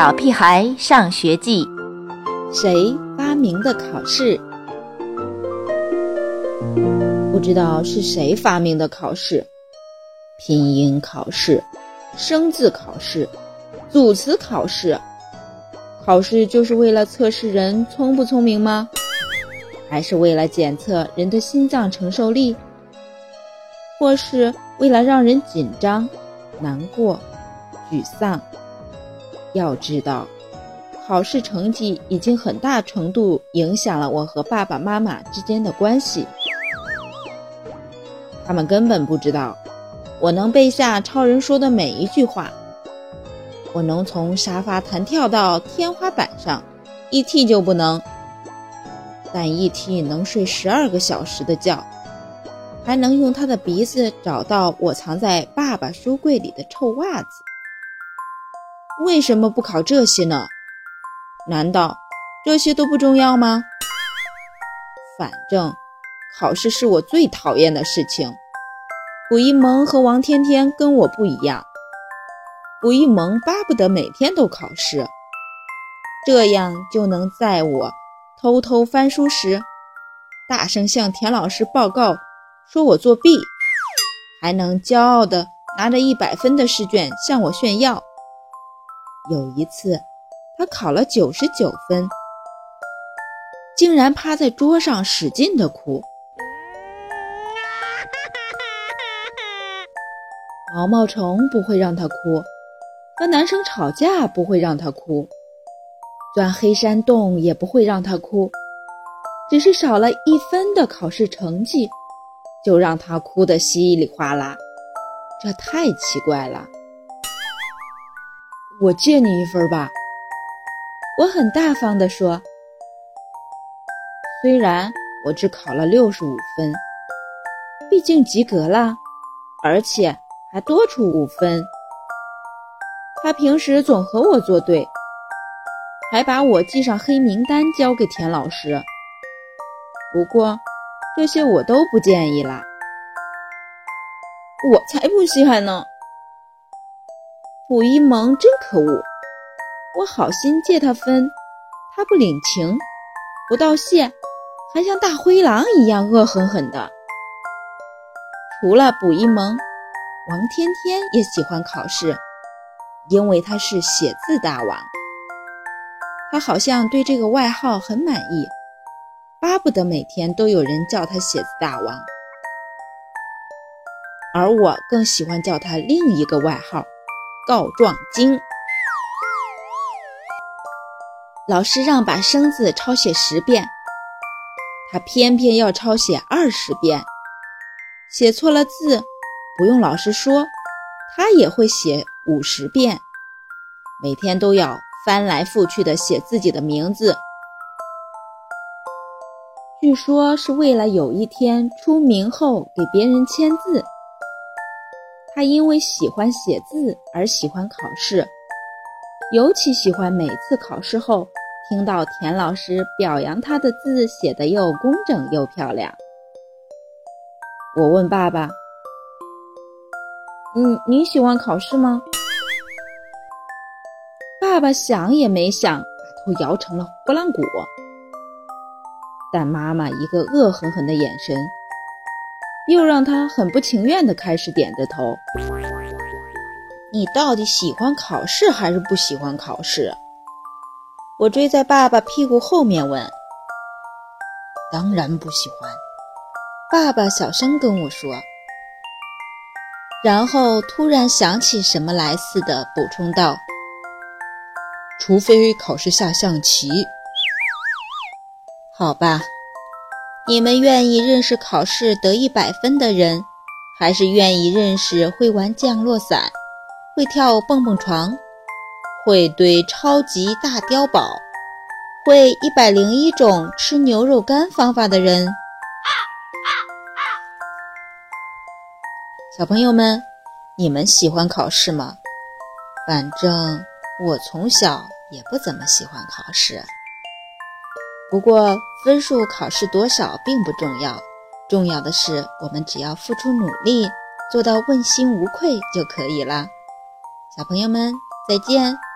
小屁孩上学记》，谁发明的考试？不知道是谁发明的考试？拼音考试、生字考试、组词考试。考试就是为了测试人聪不聪明吗？还是为了检测人的心脏承受力？或是为了让人紧张、难过、沮丧？要知道，考试成绩已经很大程度影响了我和爸爸妈妈之间的关系。他们根本不知道，我能背下超人说的每一句话，我能从沙发弹跳到天花板上，E.T. 就不能。但 E.T. 能睡十二个小时的觉，还能用他的鼻子找到我藏在爸爸书柜里的臭袜子。为什么不考这些呢？难道这些都不重要吗？反正考试是我最讨厌的事情。卜一萌和王天天跟我不一样，卜一萌巴不得每天都考试，这样就能在我偷偷翻书时，大声向田老师报告说我作弊，还能骄傲地拿着一百分的试卷向我炫耀。有一次，他考了九十九分，竟然趴在桌上使劲的哭。毛毛虫不会让他哭，和男生吵架不会让他哭，钻黑山洞也不会让他哭，只是少了一分的考试成绩，就让他哭得稀里哗啦，这太奇怪了。我借你一分吧，我很大方地说。虽然我只考了六十五分，毕竟及格了，而且还多出五分。他平时总和我作对，还把我记上黑名单交给田老师。不过这些我都不建议啦，我才不稀罕呢。卜一萌真可恶！我好心借他分，他不领情，不道谢，还像大灰狼一样恶狠狠的。除了卜一萌，王天天也喜欢考试，因为他是写字大王。他好像对这个外号很满意，巴不得每天都有人叫他写字大王。而我更喜欢叫他另一个外号。告状精。老师让把生字抄写十遍，他偏偏要抄写二十遍。写错了字，不用老师说，他也会写五十遍。每天都要翻来覆去的写自己的名字，据说是为了有一天出名后给别人签字。他因为喜欢写字而喜欢考试，尤其喜欢每次考试后听到田老师表扬他的字写得又工整又漂亮。我问爸爸：“嗯，你喜欢考试吗？”爸爸想也没想，把头摇成了拨浪鼓。但妈妈一个恶狠狠的眼神。又让他很不情愿地开始点着头。你到底喜欢考试还是不喜欢考试？我追在爸爸屁股后面问。当然不喜欢，爸爸小声跟我说，然后突然想起什么来似的补充道：“除非考试下象棋。”好吧。你们愿意认识考试得一百分的人，还是愿意认识会玩降落伞、会跳蹦蹦床、会堆超级大碉堡、会一百零一种吃牛肉干方法的人？小朋友们，你们喜欢考试吗？反正我从小也不怎么喜欢考试。不过，分数考试多少并不重要，重要的是我们只要付出努力，做到问心无愧就可以了。小朋友们，再见。